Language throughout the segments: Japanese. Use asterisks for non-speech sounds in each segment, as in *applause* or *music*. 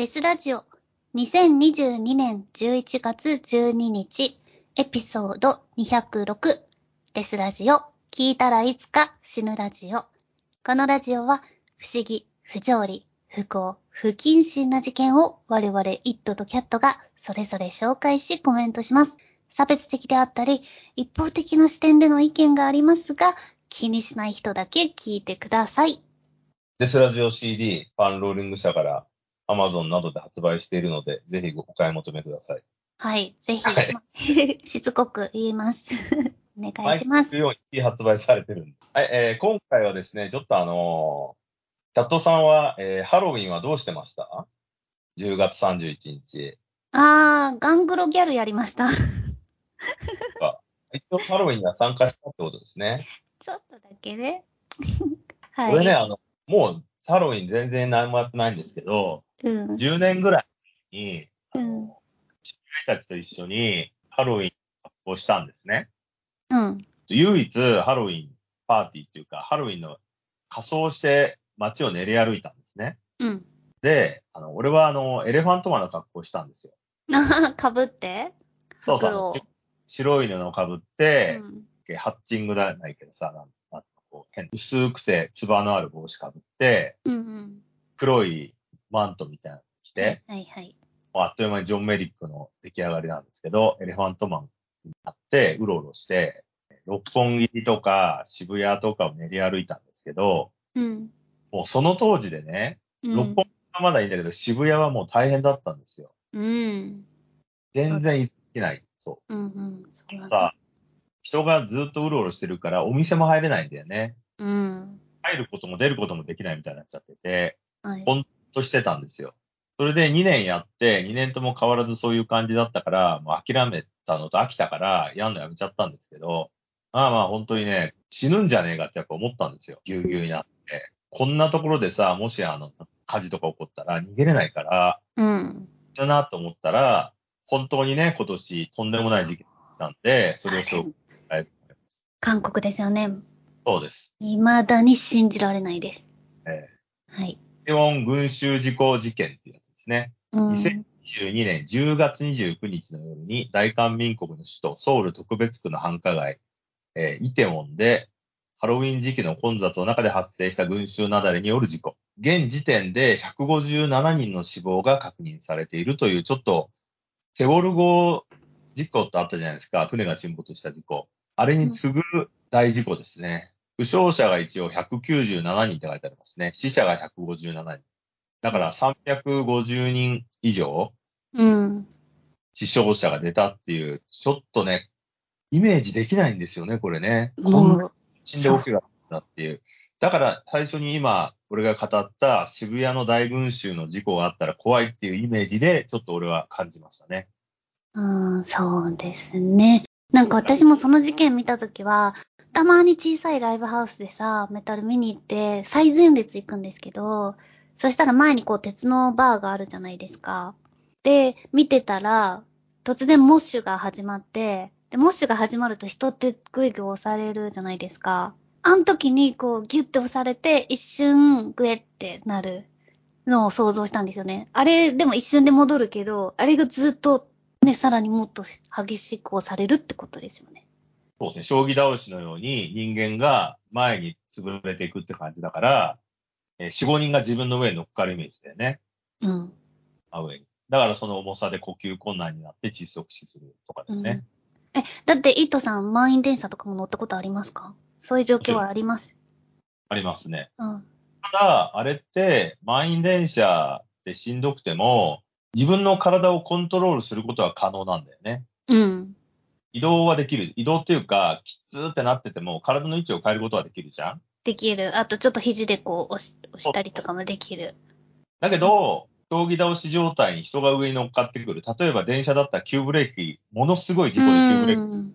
デスラジオ2022年11月12日エピソード206デスラジオ聞いたらいつか死ぬラジオ。このラジオは不思議、不条理、不幸、不謹慎な事件を我々イットとキャットがそれぞれ紹介しコメントします。差別的であったり一方的な視点での意見がありますが気にしない人だけ聞いてください。デスラジオ CD、ファンローリング社から Amazon などで発売しているので、ぜひお買い求めください。はい、ぜひ、はい *laughs* しつこく言います。*laughs* お願いします。毎発売されてるんで。はい、えー今回はですね、ちょっとあのーキャットさんは、えーハロウィンはどうしてました ?10 月31日。あー、ガングロギャルやりました。*laughs* 一応ハロウィンには参加したってことですね。ちょっとだけね。はい。これね、あの、もうハロウィン全然何もやってないんですけど、うん。10年ぐらいに、うん。知り合いたちと一緒にハロウィン発行したんですね。うん。唯一ハロウィンパーティーっていうか、ハロウィンの仮装して街を練り歩いたんですね。うん。で、あの、俺はあの、エレファントマンの格好をしたんですよ。あかぶって？そうそう白い布をかぶっうて、ん。ハッチングじゃないけどさ、なんなんかこう変薄くて、つばのある帽子かぶって、うんうん。黒いマントみたいなの着て、はいはい。あっという間にジョン・メリックの出来上がりなんですけど、エレファントマンになって、うろうろして、六本木とか渋谷とかを練り歩いたんですけど、うん。もうその当時でね、うん六本。木はまだいいんだけど、渋谷はもう大変だったんですよ。うん。全然行けない。そうんうん。そう。だ。さ、人がずっとうろうろしてるから、お店も入れないんだよね。うん。入ることも出ることもできないみたいになっちゃってて、はい。ほんとしてたんですよ。それで2年やって、2年とも変わらずそういう感じだったから、もう諦めたのと飽きたから、やんのやめちゃったんですけど、まあまあ本当にね、死ぬんじゃねえかってやっぱ思ったんですよ。ぎゅうぎゅうになって。こんなところでさ、もしあの、火事とか起こったら逃げれないから、うん。だなと思ったら、本当にね、今年とんでもない事件がんで、それを紹介したいと思います。韓国ですよね。そうです。未だに信じられないです。えはい。テウォン群衆事故事件っていうやつですね。うん。2022年10月29日の夜に大韓民国の首都ソウル特別区の繁華街、えーイテウォンでハロウィン時期の混雑の中で発生した群衆雪崩による事故。現時点で157人の死亡が確認されているというちょっとセウォル号事故ってあったじゃないですか。船が沈没した事故。あれに次ぐ大事故ですね。負傷者が一応197人って書いてありますね。死者が157人。だから350人以上うん。死傷者が出たっていう、ちょっとね、イメージできないんですよね、これね。もう、死んで大きかったっていう。だから最初に今、俺が語った渋谷の大群衆の事故があったら怖いっていうイメージで、ちょっと俺は感じましたね。うん、そうですね。なんか私もその事件見たときは、たまに小さいライブハウスでさ、メタル見に行って、最前列行くんですけど、そしたら前にこう鉄のバーがあるじゃないですか。で、見てたら、突然モッシュが始まって、で、モッシュが始まると人ってグイグイ押されるじゃないですか。あの時にこうギュッて押されて、一瞬グエってなるのを想像したんですよね。あれ、でも一瞬で戻るけど、あれがずっとね、さらにもっと激しく押されるってことですよね。そうですね。将棋倒しのように人間が前に潰れていくって感じだから、えー4、5人が自分の上に乗っかるイメージだよね。うん。真上に。だからその重さで呼吸困難になって窒息死するとかだよね。え、だって、イートさん、満員電車とかも乗ったことありますか？そういう状況はあります？ありますね。うん。ただ、あれって、満員電車でしんどくても、自分の体をコントロールすることは可能なんだよね。うん。移動はできる。移動っていうか、きつーってなってても、体の位置を変えることはできるじゃん？できる。あと、ちょっと肘でこう押し、押したりとかもできる。だけど、将棋倒し状態に人が上に乗っかってくる。例えば電車だったら急ブレーキ、ものすごい事故で急ブレーキうん。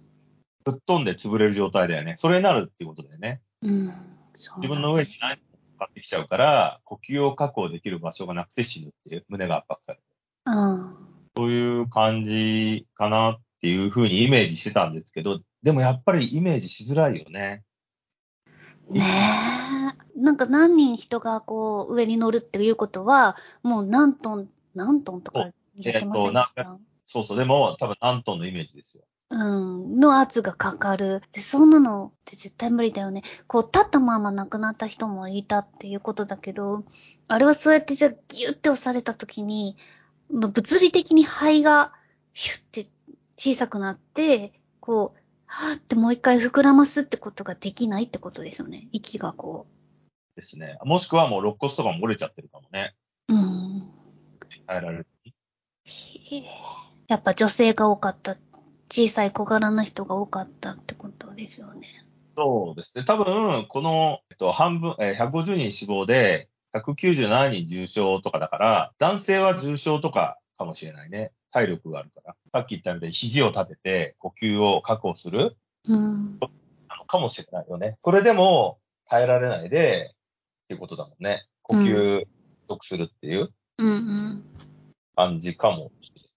ぶっ飛んで潰れる状態だよね。それになるっていうことだよね。うん。自分の上に何かかってきちゃうから、呼吸を確保できる場所がなくて死ぬっていう、胸が圧迫される。うん。そういう感じかなっていうふうにイメージしてたんですけど、でもやっぱりイメージしづらいよね。ねえ。なんか何人人がこう上に乗るっていうことは、もう何トン何トンとかやってませんでした、そうそう、でも多分何トンのイメージですよ。うん、の圧がかかる。で、そんなのって絶対無理だよね。こう、立ったまま亡くなった人もいたっていうことだけど、あれはそうやってじゃあギュッて押された時に、まあ物理的に肺がヒュッて小さくなって、こう、はーってもう一回膨らますってことができないってことですよね。息がこですね。もしくはもう肋骨とかも折れちゃってるかもね。う。うん。耐えられる。やっぱ女性が多かった。小さい小柄な人が多かったってことですよね。そうですね。多分、この、えっと、半分、えー150人死亡で、197人重症とかだから、男性は重症とかかもしれないね。体力があるから。さっき言ったみたいに肘を立てて呼吸を確保するうん。なのかもしれないよね。それでも耐えられないで、っていうことだもんね。呼吸不足するっていううんうん。感じかもしれない。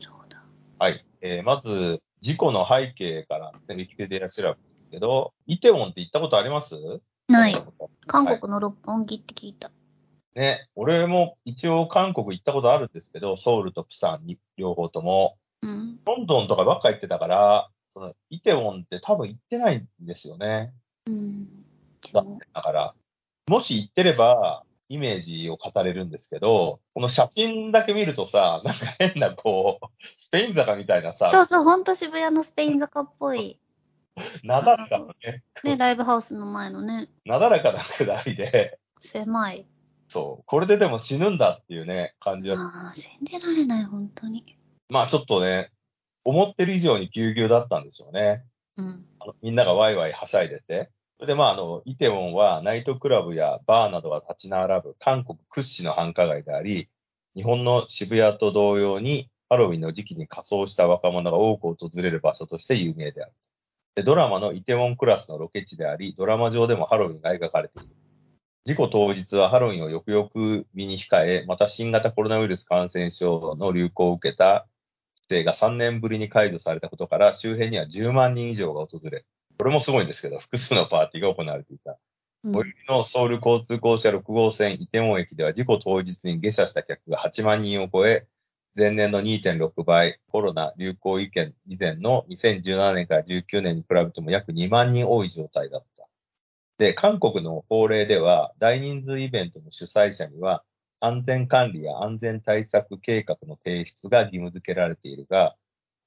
そうだ。はい。えーまず、事故の背景から、ね、ウィキペディア調べるんですけど、イテウォンって行ったことあります？ない。韓国の六本木って聞いた。ね、俺も一応韓国行ったことあるんですけど、ソウルとプサンに両方とも、うん。ロンドンとかばっか行ってたから、そのイテウォンって多分行ってないんですよね。うん。だだから、もし行ってれば、イメージを語れるんですけど、この写真だけ見るとさ、なんか変なこう、スペイン坂みたいなさ、そうそう、ほんと渋谷のスペイン坂っぽい。なだらかなね、ね、ライブハウスの前のね、なだらかな下りで、狭い。そう、これででも死ぬんだっていうね、感じだああ、信じられない、本当に。まあちょっとね、思ってる以上にぎゅうぎゅうだったんですよね。うん。あのみんながワイワイはしゃいでて。それでまああの、イテウォンはナイトクラブやバーなどが立ち並ぶ韓国屈指の繁華街であり、日本の渋谷と同様にハロウィンの時期に仮装した若者が多く訪れる場所として有名である。でドラマのイテウォンクラスのロケ地であり、ドラマ上でもハロウィンが描かれている。事故当日はハロウィンをよくよく見に控え、また新型コロナウイルス感染症の流行を受けた規制が3年ぶりに解除されたことから、周辺には10万人以上が訪れ、これもすごいんですけど、複数のパーティーが行われていた。うん最寄りのソウル交通公社6号線イテウォン駅では事故当日に下車した客が8万人を超え、前年の2.6倍、コロナ流行以前以前の2017年から19年に比べても約2万人多い状態だった。で、韓国の法令では、大人数イベントの主催者には、安全管理や安全対策計画の提出が義務付けられているが、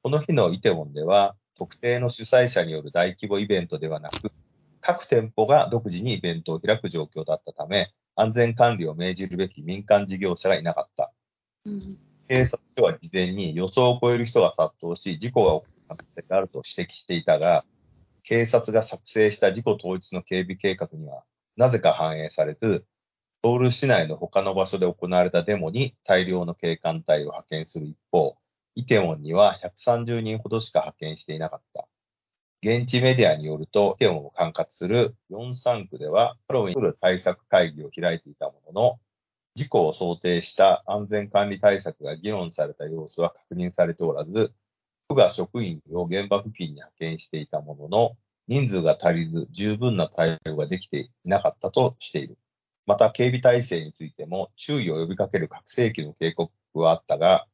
この日のイテウォンでは、特定の主催者による大規模イベントではなく、各店舗が独自にイベントを開く状況だったため、安全管理を命じるべき民間事業者がいなかった。うん。警察署は事前に予想を超える人が殺到し、事故が起こる可能性があると指摘していたが、警察が作成した事故当日の警備計画には、なぜか反映されず、ソウル市内の他の場所で行われたデモに大量の警官隊を派遣する一方、イテウォンには130人ほどしか派遣していなかった。現地メディアによると、イテウォンを管轄する43区では、ハロウィンする対策会議を開いていたものの、事故を想定した安全管理対策が議論された様子は確認されておらず、区が職員を現場付近に派遣していたものの、人数が足りず十分な対応ができていなかったとしている。また、警備体制についても注意を呼びかける拡声器の警告はあったが、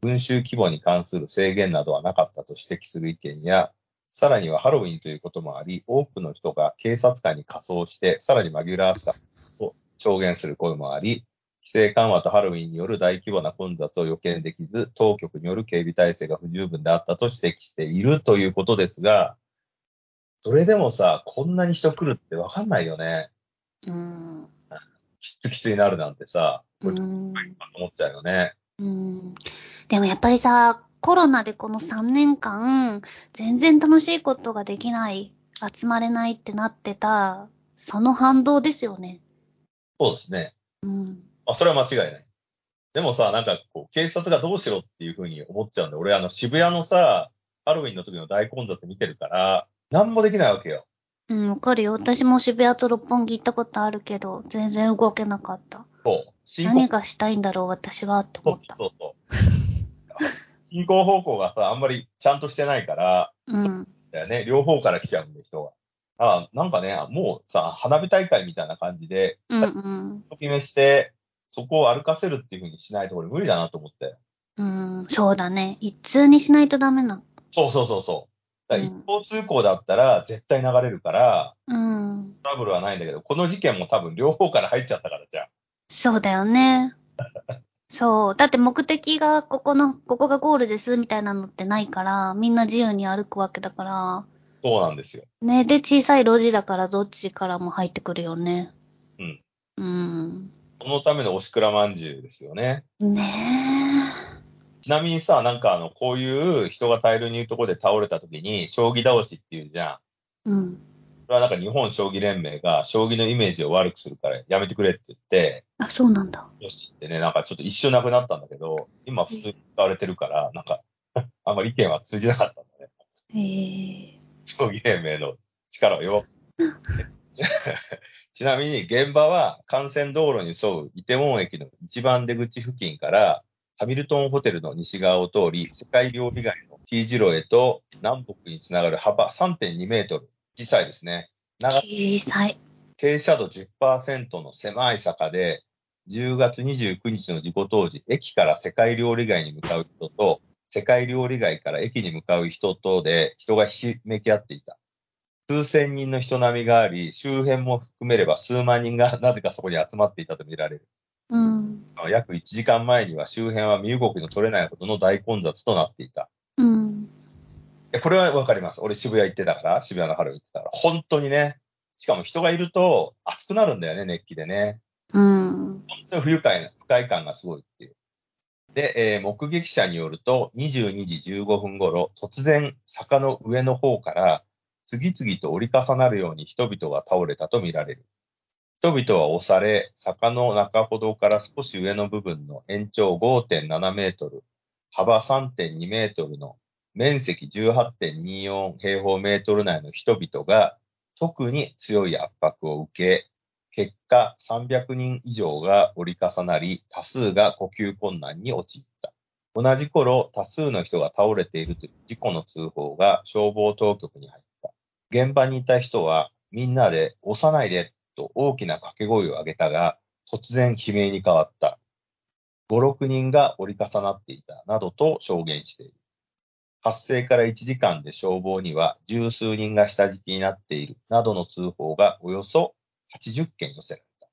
群衆規模に関する制限などはなかったと指摘する意見や、さらにはハロウィンということもあり、多くの人が警察官に仮装して、さらに紛らわしさを証言する声もあり、規制緩和とハロウィンによる大規模な混雑を予見できず、当局による警備体制が不十分であったと指摘しているということですが、それでもさ、こんなに人来るってわかんないよね。うん。きつきつになるなんてさ、これ、うん。思っちゃうよね。うん。でもやっぱりさ、コロナでこの3年間、全然楽しいことができない、集まれないってなってた、その反動ですよね。そうですね。うん。あ、それは間違いない。でもさ、なんかこう、警察がどうしろっていうふうに思っちゃうんで、俺あの渋谷のさ、ハロウィンの時の大混雑見てるから、なんもできないわけよ。うん、わかるよ。私も渋谷と六本木行ったことあるけど、全然動けなかった。そう。何がしたいんだろう、私は、ってそう思った。そうそう。*laughs* 進行方向がさ、あんまりちゃんとしてないから、うん。だよね、両方から来ちゃうんで、人が。あなんかね、もうさ、花火大会みたいな感じで、うんうん。決めして、そこを歩かせるっていう風にしないと俺無理だなと思って。うん、そうだね。一通にしないとダメな。そうそうそうそう。だ一方通行だったら絶対流れるから、うん。トラブルはないんだけど、この事件も多分両方から入っちゃったからじゃん。そうだよね。*laughs* そう。だって目的がここの、ここがゴールですみたいなのってないから、みんな自由に歩くわけだから。そうなんですよ。ね。で、小さい路地だからどっちからも入ってくるよね。うん。うん。そのためのおしくらまんじゅうですよね。ねちなみにさ、なんかあの、こういう人が大量にいるところで倒れた時に、将棋倒しっていうじゃん。え。うん。それはなんか日本将棋連盟が将棋のイメージを悪くするからやめてくれって言って、あ、そうなんだ。よしってね、なんかちょっと一瞬なくなったんだけど、今普通に使われてるから、なんか、*laughs* あんまり意見は通じなかったんだね。へえ。将棋連盟の力は弱くちなみに現場は幹線道路に沿うイテウォン駅の一番出口付近からハミルトンホテルの西側を通り、世界料理街の T 字路へと南北につながる幅3.2メートル。小さいですね。長さ小さい。傾斜度10%の狭い坂で、10月29日の事故当時、駅から世界料理街に向かう人と、世界料理街から駅に向かう人とで、人がひしめき合っていた。数千人の人並みがあり、周辺も含めれば数万人が *laughs* なぜかそこに集まっていたとみられる。うん。約1時間前には周辺は身動きの取れないほどの大混雑となっていた。うん。これはわかります。俺渋谷行ってたから、渋谷の春行ってたから。本当にね。しかも人がいると暑くなるんだよね、熱気でね。うん。本当に不愉快な、不快感がすごいっていう。で、えー目撃者によると、22時15分頃、突然、坂の上の方から、次々と折り重なるように人々が倒れたとみられる。人々は押され、坂の中ほどから少し上の部分の延長5.7メートル、幅3.2メートルの面積18.24平方メートル内の人々が特に強い圧迫を受け、結果300人以上が折り重なり、多数が呼吸困難に陥った。同じ頃、多数の人が倒れているという事故の通報が消防当局に入った。現場にいた人はみんなで押さないでと大きな掛け声を上げたが、突然悲鳴に変わった。5、6人が折り重なっていたなどと証言している。発生から1時間で消防には十数人が下敷きになっているなどの通報がおよそ80件寄せられた。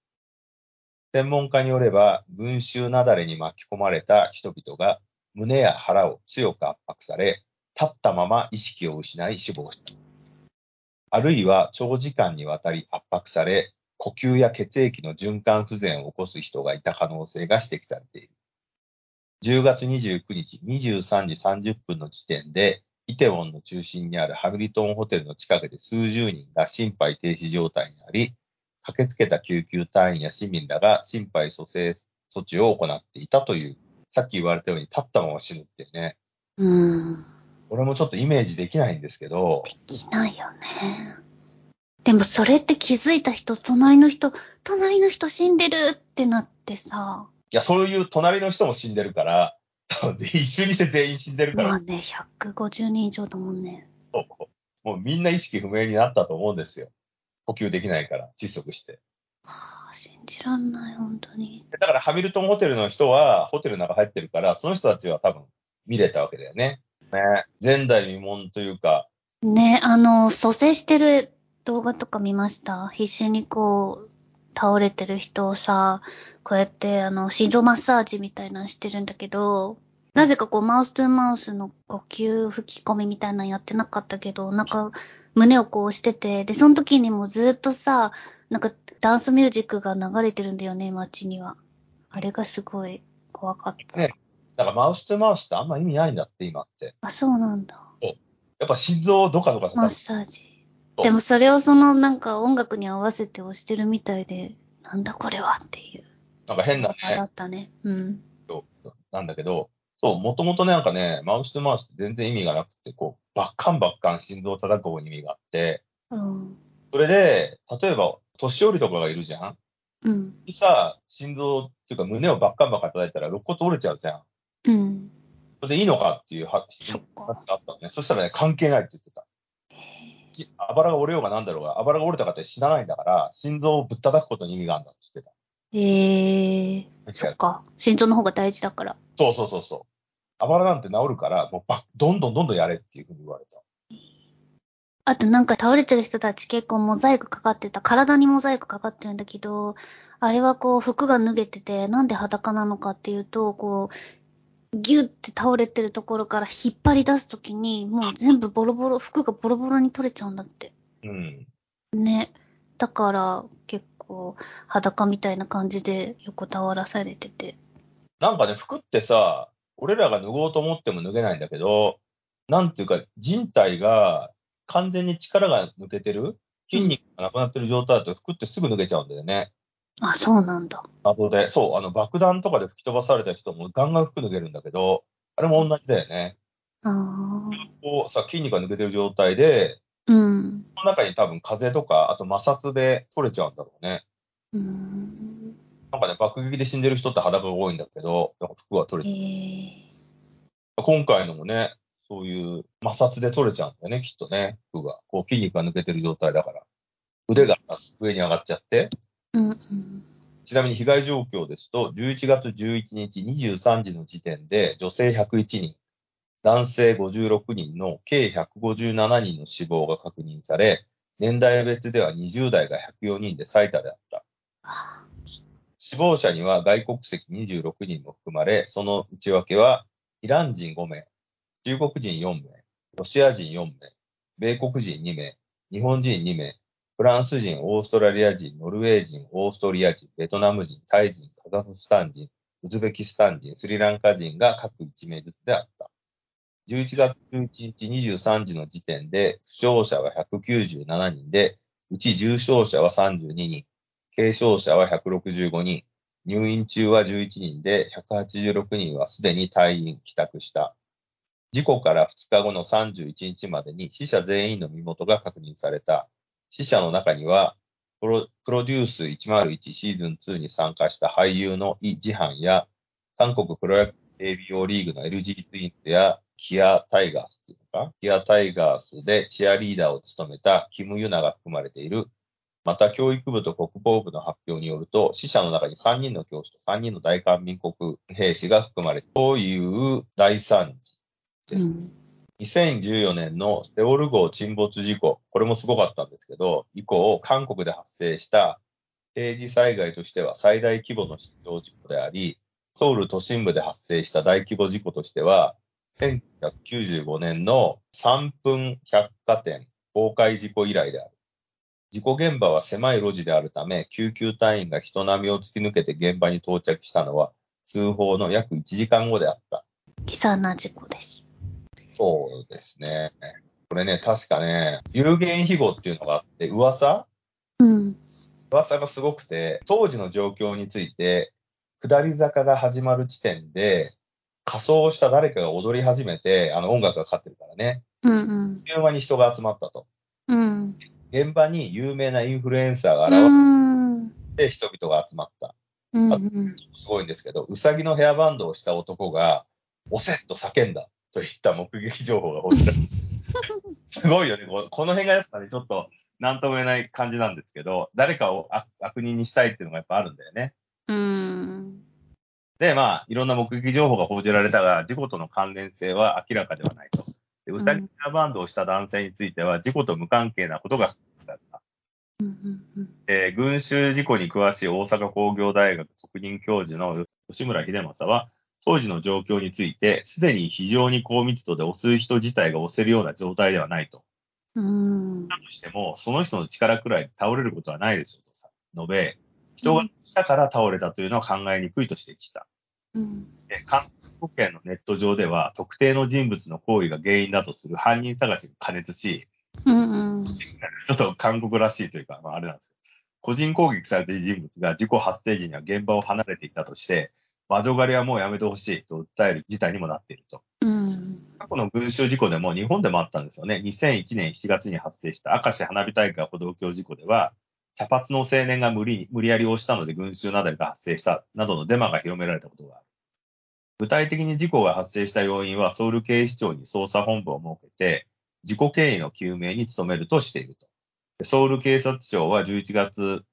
専門家によれば、群衆雪崩に巻き込まれた人々が胸や腹を強く圧迫され、立ったまま意識を失い死亡した。あるいは長時間にわたり圧迫され、呼吸や血液の循環不全を起こす人がいた可能性が指摘されている。10月29日23時30分の時点で、イテウォンの中心にあるハミルトンホテルの近くで数十人が心肺停止状態にあり、駆けつけた救急隊員や市民らが心肺蘇生措置を行っていたという、さっき言われたように立ったまま死ぬっていうね。うん。俺もちょっとイメージできないんですけど、できないよね。でもそれって気づいた人、隣の人、隣の人死んでるってなってさ、いや、そういう隣の人も死んでるから、一瞬にして全員死んでるから、まあね、150人以上だもんね。もうみんな意識不明になったと思うんですよ。呼吸できないから、窒息して。はあ、信じらんない、本当に。だからハミルトンホテルの人は、ホテルの中入ってるから、その人たちは多分見れたわけだよね。ね。前代未聞というか、ね、あの、蘇生してる動画とか見ました？必死にこう、倒れてる人をさ、こうやって、あの、心臓マッサージみたいなのしてるんだけど、なぜかこう、マウストゥマウスの呼吸吹き込みみたいなのやってなかったけど、なんか、胸をこう押してて、で、その時にもずっとさ、なんか、ダンスミュージックが流れてるんだよね、街には。あれがすごい怖かった。ねだからマウスとマウスってあんま意味ないんだって、今って。あ、そうなんだ。やっぱ心臓どかどかマッさサージ。でもそれをそのなんか音楽に合わせて押してるみたいで、なんだこれはっていう。なんか変なあだね、ったね。うん。なんだけど、そう、もともとね、なんかね、マウスとマウスって全然意味がなくて、こう、バッカンバッカン心臓を叩く方に意味があって、うん。それで、例えば、年寄りとかがいるじゃんうん。さ、心臓っていうか胸をバッカンバッカン叩いたら肋骨折れちゃうじゃん。うん。それでいいのかっていう話そっかがあったのね。そしたらね、関係ないって言ってた。きあばらが折れようがなんだろうが、あばらが折れたかって死なないんだから、心臓をぶったたくことに意味があるんだって言ってた。ええそっか。心臓の方が大事だから。そうそうそうそう。あばらなんて治るから、もうばどんどんどんどんやれっていうふうに言われた。あとなんか倒れてる人たち結構モザイクかかってた。体にモザイクかかってるんだけど、あれはこう服が脱げてて、なんで裸なのかっていうと、こう、ギュッて倒れてるところから引っ張り出すときに、もう全部ボロボロ、服がボロボロに取れちゃうんだって。うん。ね。だから結構裸みたいな感じで横たわらされてて。なんかね、服ってさ、俺らが脱ごうと思っても脱げないんだけど、なんていうか、人体が完全に力が抜けてる筋肉がなくなってる状態だと服ってすぐ脱げちゃうんだよね。あ、そうなんだ。謎で。そう、あの爆弾とかで吹き飛ばされた人もガンガン服脱げるんだけど、あれも同じだよね。ああ。こうさ、筋肉が抜けてる状態で、うん。その中に多分風とか、あと摩擦で取れちゃうんだろうね。うーん。なんかね、爆撃で死んでる人って裸が多いんだけど、なんか服は取えれちえゃう。今回のもね、そういう摩擦で取れちゃうんだよね、きっとね、服が。こう筋肉が抜けてる状態だから。腕が上に上がっちゃって。ちなみに被害状況ですと、11月11日23時の時点で女性101人、男性56人の計157人の死亡が確認され、年代別では20代が104人で最多であった。死亡者には外国籍26人も含まれ、その内訳はイラン人5名、中国人4名、ロシア人4名、米国人2名、日本人2名、フランス人、オーストラリア人、ノルウェー人、オーストリア人、ベトナム人、タイ人、カザフスタン人、ウズベキスタン人、スリランカ人が各1名ずつであった。11月11日23時の時点で、負傷者は197人で、うち重傷者は32人、軽傷者は165人、入院中は11人で、186人はすでに退院、帰宅した。事故から2日後の31日までに死者全員の身元が確認された。死者の中には、プロプロデュース101シーズン2に参加した俳優のイ・ジハンや、韓国プロ野球 ABO リーグの LG ツインズや、キアタイガースっていうのかキアタイガースでチアリーダーを務めたキム・ユナが含まれている。また、教育部と国防部の発表によると、死者の中に3人の教師と3人の大韓民国兵士が含まれるという大惨事です。うん。2014年のセオル号沈没事故、これもすごかったんですけど、以降、韓国で発生した定時災害としては最大規模の失踪事故であり、ソウル都心部で発生した大規模事故としては、1995年の3分百貨店崩壊事故以来である。事故現場は狭い路地であるため、救急隊員が人波を突き抜けて現場に到着したのは、通報の約1時間後であった。悲惨な事故です。そうですね。これね、確かね、有言飛語っていうのがあって、噂？うん。噂がすごくて、当時の状況について、下り坂が始まる地点で、仮装した誰かが踊り始めて、あの音楽がかかってるからね、うんうん。電話に人が集まったと。うん。現場に有名なインフルエンサーがう現ん。れて人々が集まった。うんうん。すごいんですけど、うさぎのヘアバンドをした男が、押せと叫んだといった目撃情報が報じられた。*laughs* すごいよね。ここの辺がやっぱね、ちょっと、なんとも言えない感じなんですけど、誰かを悪悪人にしたいっていうのがやっぱあるんだよね。うん。で、まあ、いろんな目撃情報が報じられたが、事故との関連性は明らかではないと。でうさぎのヘアバンドをした男性については、事故と無関係なことが確認された。えー群衆事故に詳しい大阪工業大学特任教授の吉村秀正は、当時の状況について、すでに非常に高密度で押す人自体が押せるような状態ではないと。うん。だとしても、その人の力くらい倒れることはないでしょうとさ、述べ、人が来たから倒れたというのは考えにくいと指摘した。うん。で韓国圏のネット上では、特定の人物の行為が原因だとする犯人探しが過熱し、うんうん。ちょっと韓国らしいというか、まあ、あれなんですよ。個人攻撃されている人物が事故発生時には現場を離れていたとして、魔女狩りはもうやめてほしいと訴える事態にもなっていると。うん。過去の群衆事故でも日本でもあったんですよね。2001年7月に発生した明石花火大会歩道橋事故では、茶髪の青年が無理無理やり押したので群衆雪崩が発生したなどのデマが広められたことがある。具体的に事故が発生した要因はソウル警視庁に捜査本部を設けて、事故経緯の究明に努めるとしていると。ソウル警察庁は11月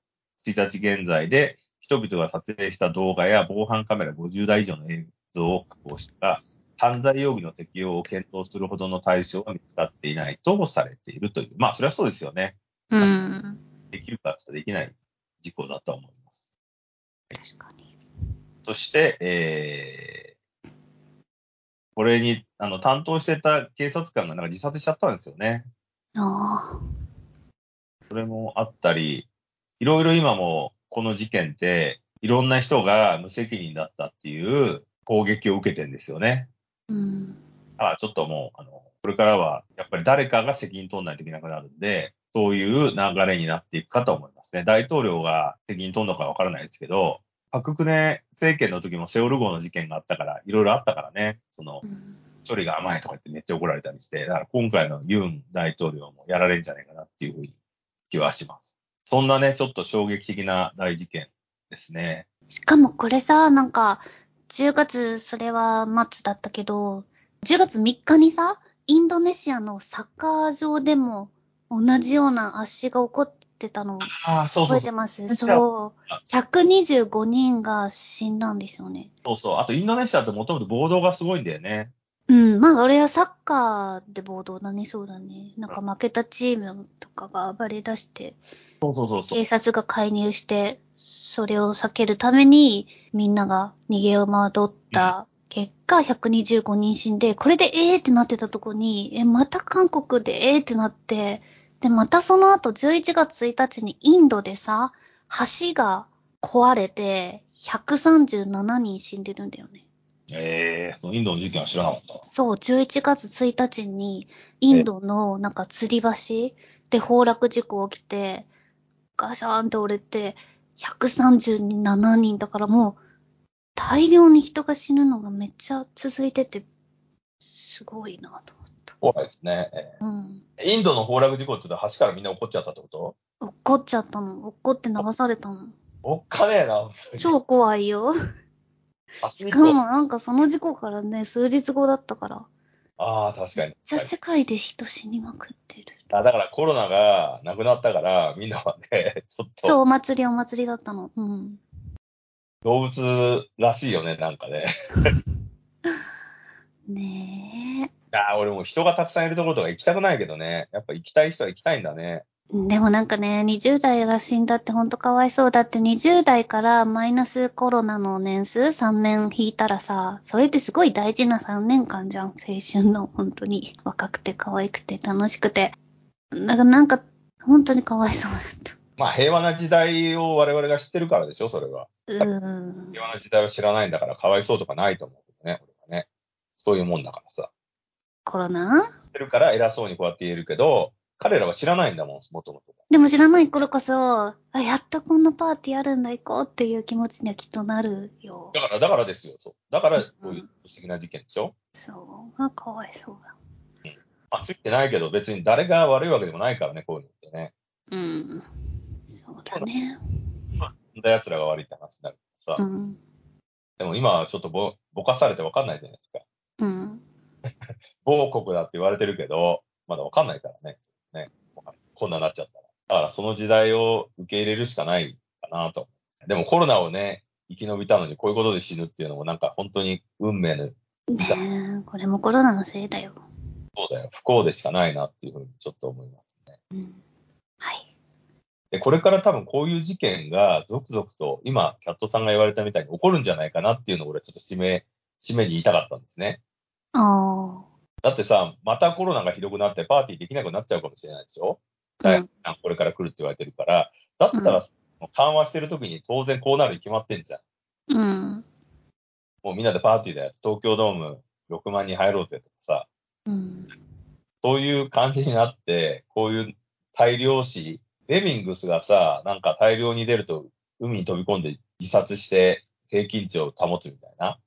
1日現在で人々が撮影した動画や防犯カメラ50台以上の映像を確保したが、犯罪容疑の適用を検討するほどの対象は見つかっていないとされているという。まあ、それはそうですよね。うん。できるかってできない事故だと思います。確かに。そして、えー、これに、あの、担当してた警察官がなんか自殺しちゃったんですよね。ああ。それもあったり、いろいろ今もこの事件って、いろんな人が無責任だったっていう攻撃を受けてるんですよね。うん。だからちょっともう、あの、これからはやっぱり誰かが責任取らないといけなくなるんで、そういう流れになっていくかと思いますね。大統領が責任取るのかわからないですけど、パククネ政権の時もセオル号の事件があったから、いろいろあったからね、そのう、ん処理が甘いとか言ってめっちゃ怒られたりして、だから今回のユン大統領もやられるんじゃないかなっていうふうに気はします。そんなね、ちょっと衝撃的な大事件ですね。しかもこれさ、なんか、10月、それは末だったけど、10月3日にさ、インドネシアのサッカー場でも同じような圧死が起こってたのああ、そうそう。覚えてます？そう。125人が死んだんですよね。そうそう。あとインドネシアってもともと暴動がすごいんだよね。うん。まあ、俺はサッカーで暴動だね、そうだね。なんか負けたチームとかが暴れ出して、そうそうそう。警察が介入して、それを避けるために、みんなが逃げ惑った結果、125人死んで、これでえーってなってたとこに、え、また韓国でえーってなって、で、またその後11月1日にインドでさ、橋が壊れて、137人死んでるんだよね。ええそのインドの事件は知らなかった。そう、11月1日に、インドのなんか吊り橋で崩落事故起きて、ガシャーンって折れて、137人だからもう、大量に人が死ぬのがめっちゃ続いてて、すごいなと思った。怖いですね。えうん。ーインドの崩落事故って言ったら橋からみんな怒っちゃったってこと？怒っちゃったの。怒って流されたの。おっかねえな、超怖いよ。しかもなんかその事故からね、数日後だったから。ああ、確かに。じゃあ世界で人死にまくってる。あだからコロナがなくなったから、みんなはね、*laughs* ちょっそう、とお祭りお祭りだったの。うん。動物らしいよね、なんかね。*laughs* ねああ、俺もう人がたくさんいるところとか行きたくないけどね。やっぱ行きたい人は行きたいんだね。え。でもなんかね、20代が死んだってほんとかわいそうだって20代からマイナスコロナの年数3年引いたらさ、それってすごい大事な3年間じゃん。青春の本当に若くて可愛くて楽しくて。だからなんか本当にかわいそうだった。まあ平和な時代を我々が知ってるからでしょ、それは。うーん。平和な時代を知らないんだからかわいそうとかないと思うけどね、俺はね。そういうもんだからさ。コロナ？知ってるから偉そうにこうやって言えるけど、彼らは知らないんだもん、もともと。でも知らない頃こそ、あ、やっとこんなパーティーあるんだ行こうっていう気持ちにはきっとなるよだ。から、だからですよ、そう。だから、こういう素敵な事件でしょ？そう。あ、かわいそうだ。まあ、ついてないけど、別に誰が悪いわけでもないからね、こういうのってね。うん。そうだね。そんな奴らが悪いって話になるさ。うん。でも今はちょっとぼぼかされてわかんないじゃないですか。うん。*laughs* 某国だって言われてるけど、まだわかんないからね。ねこんなになっちゃったら。だからその時代を受け入れるしかないかなと。でもコロナをね、生き延びたのにこういうことで死ぬっていうのもなんか本当に運命の、ねえ、これもコロナのせいだよ。そうだよ、不幸でしかないなっていうふうにちょっと思いますね。うん。はい。で、これから多分こういう事件が続々と、今、キャットさんが言われたみたいに起こるんじゃないかなっていうのを俺ちょっと締め、締めに言いたかったんですね。あだってさ、またコロナがひどくなってパーティーできなくなっちゃうかもしれないでしょ？あ。うはいん。これから来るって言われてるから、だったら、緩和してる時に当然こうなるに決まってんじゃん。うん。もうみんなでパーティーで東京ドーム6万人入ろうぜとかさ、うん。そういう感じになって、こういう大量死、レミングスがさ、なんか大量に出ると海に飛び込んで自殺して平均値を保つみたいな、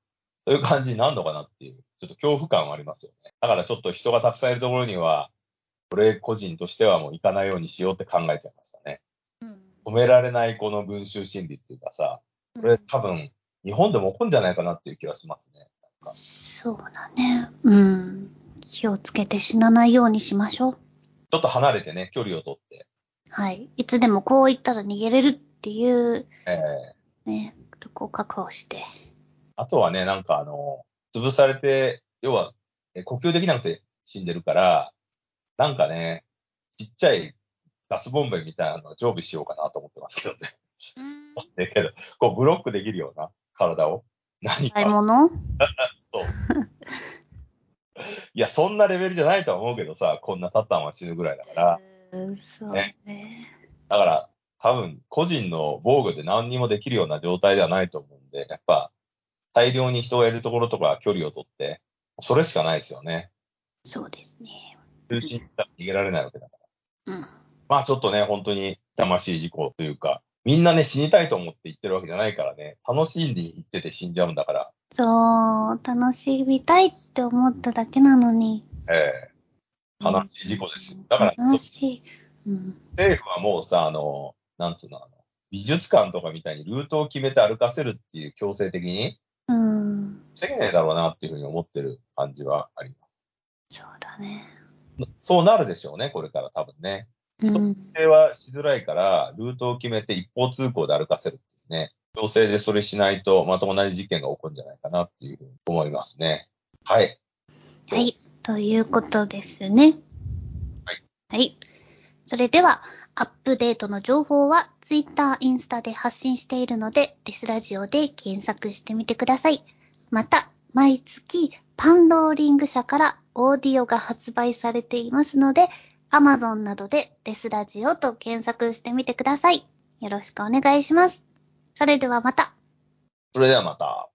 そういう感じになるのかなっていう、ちょっと恐怖感はありますよね。だからちょっと人がたくさんいるところには、俺個人としてはもう行かないようにしようって考えちゃいましたね。止められないこの群衆心理っていうかさ、これ多分日本でも起こるんじゃないかなっていう気はしますね。そうだね。うん。気をつけて死なないようにしましょう。ちょっと離れてね、距離をとって、はい。いつでもこう言ったら逃げれるっていうえね、そこを確保して。あとはね、なんかあの、潰されて、要は、え呼吸できなくて死んでるから、なんかね、ちっちゃいガスボンベみたいなのを常備しようかなと思ってますけどね。うん。*laughs* だけど、こうブロックできるような体を。何か。買い物？*laughs* いや、そんなレベルじゃないとは思うけどさ、こんなタッタンは死ぬぐらいだから。うんそうね。だから、多分、個人の防御で何にもできるような状態ではないと思うんで、やっぱ、大量に人がいるところとかは距離を取って、それしかないですよね。そうですね。中心から逃げられないわけだから。うん。まあちょっとね、本当に痛ましい事故というか、みんなね、死にたいと思って言ってるわけじゃないからね、楽しんで言ってて死んじゃうんだから、そう、楽しみたいって思っただけなのに。ええ悲しい事故ですよ。だから、悲しい。うん。政府はもうさ、あの、なんつうの、あの、美術館とかみたいにルートを決めて歩かせるっていう強制的に、うん。防げねえだろうなっていうふうに思ってる感じはありまそうだね。す。そうなるでしょうね、これから多分ね。うん。規制はしづらいから、ルートを決めて一方通行で歩かせるっていうね。強制でそれしないと、また同じ事件が起こるんじゃないかなっていうふうに思いますね。はい。はい。ということですね。はい。はい。それでは、アップデートの情報は Twitter、インスタで発信しているので、デスラジオで検索してみてください。また、毎月、パンローリング社からオーディオが発売されていますので、Amazon などでデスラジオと検索してみてください。よろしくお願いします。それではまた。それではまた。